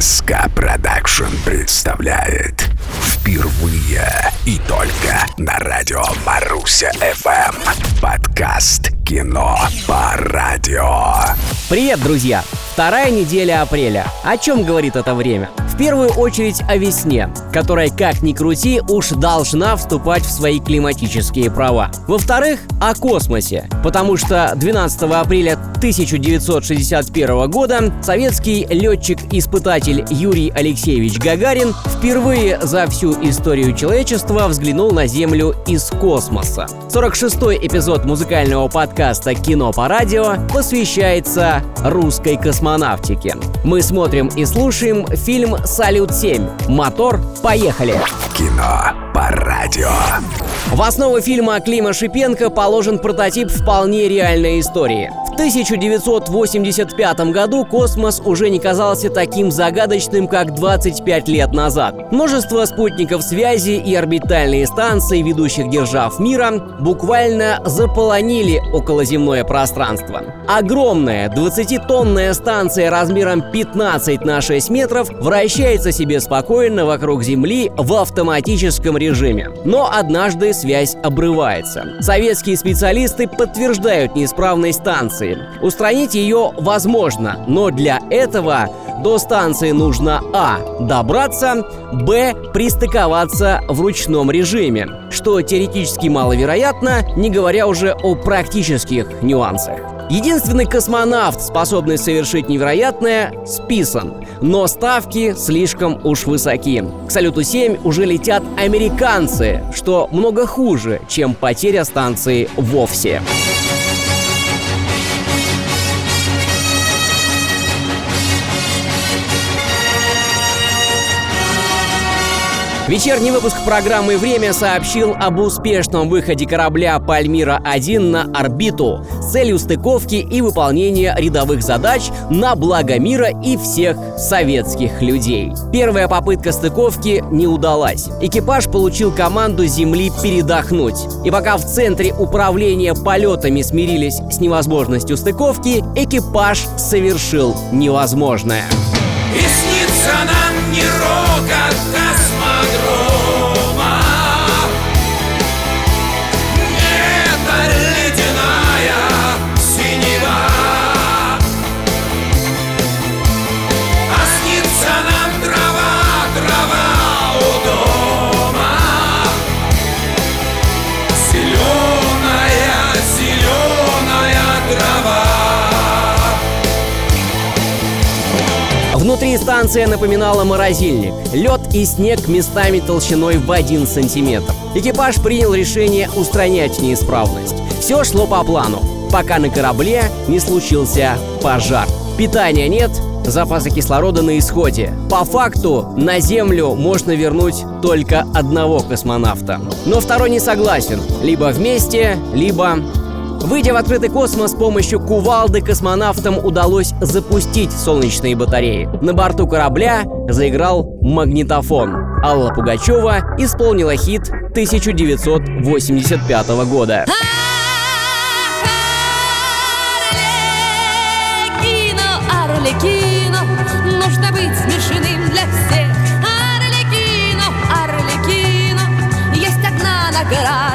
СК Продакшн представляет Впервые и только на радио Маруся ФМ Подкаст «Кино по радио» Привет, друзья! Вторая неделя апреля. О чем говорит это время? Первую очередь о весне, которая, как ни крути, уж должна вступать в свои климатические права. Во-вторых, о космосе, потому что 12 апреля 1961 года советский летчик-испытатель Юрий Алексеевич Гагарин впервые за всю историю человечества взглянул на Землю из космоса. 46-й эпизод музыкального подкаста «Кино по радио» посвящается русской космонавтике. Мы смотрим и слушаем фильм «Салют-7». Мотор, поехали! Кино по радио В основу фильма Клима Шипенко положен прототип вполне реальной истории. В 1985 году космос уже не казался таким загадочным, как 25 лет назад. Множество спутников связи и орбитальные станции ведущих держав мира буквально заполонили околоземное пространство. Огромная 20-тонная станция размером 15 на 6 метров вращается себе спокойно вокруг Земли в автоматическом режиме. Но однажды связь обрывается. Советские специалисты подтверждают неисправность станции. Устранить ее возможно, но для этого до станции нужно А. Добраться, Б. Пристыковаться в ручном режиме, что теоретически маловероятно, не говоря уже о практических нюансах. Единственный космонавт, способный совершить невероятное, списан, но ставки слишком уж высоки. К Салюту-7 уже летят американцы, что много хуже, чем потеря станции вовсе. Вечерний выпуск программы «Время» сообщил об успешном выходе корабля «Пальмира-1» на орбиту с целью стыковки и выполнения рядовых задач на благо мира и всех советских людей. Первая попытка стыковки не удалась. Экипаж получил команду Земли передохнуть. И пока в центре управления полетами смирились с невозможностью стыковки, экипаж совершил невозможное. И снится нам не Rock and roll. Внутри станция напоминала морозильник. Лед и снег местами толщиной в 1 сантиметр. Экипаж принял решение устранять неисправность. Все шло по плану, пока на корабле не случился пожар. Питания нет, запасы кислорода на исходе. По факту на Землю можно вернуть только одного космонавта. Но второй не согласен. Либо вместе, либо Выйдя в открытый космос с помощью кувалды, космонавтам удалось запустить солнечные батареи. На борту корабля заиграл магнитофон. Алла Пугачева исполнила хит 1985 года. Арлекино, Арлекино, нужно быть смешным для всех. Арлекино, Арлекино, есть одна награда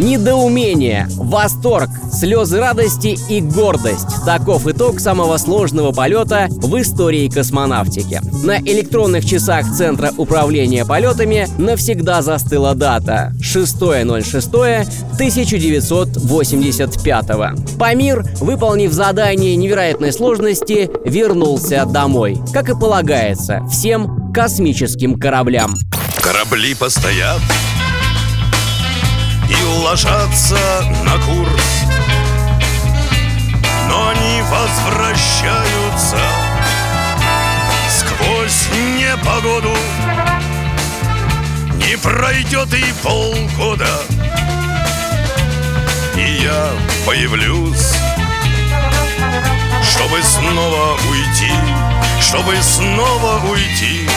Недоумение, восторг, слезы радости и гордость. Таков итог самого сложного полета в истории космонавтики. На электронных часах Центра управления полетами навсегда застыла дата 6.06.1985. Памир, выполнив задание невероятной сложности, вернулся домой. Как и полагается, всем космическим кораблям. Корабли постоят и ложатся на курс. Но они возвращаются сквозь непогоду. Не пройдет и полгода И я появлюсь Чтобы снова уйти Чтобы снова уйти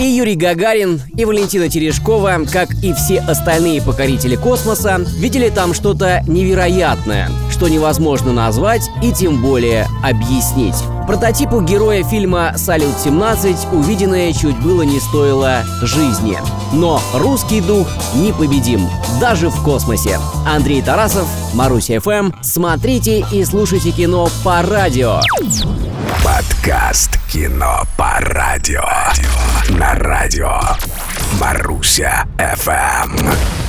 И Юрий Гагарин, и Валентина Терешкова, как и все остальные покорители космоса, видели там что-то невероятное, что невозможно назвать и тем более объяснить. Прототипу героя фильма «Салют-17» увиденное чуть было не стоило жизни. Но русский дух непобедим, даже в космосе. Андрей Тарасов, Маруся ФМ. Смотрите и слушайте кино по радио. Подкаст «Кино по радио». На радио Маруся ФМ.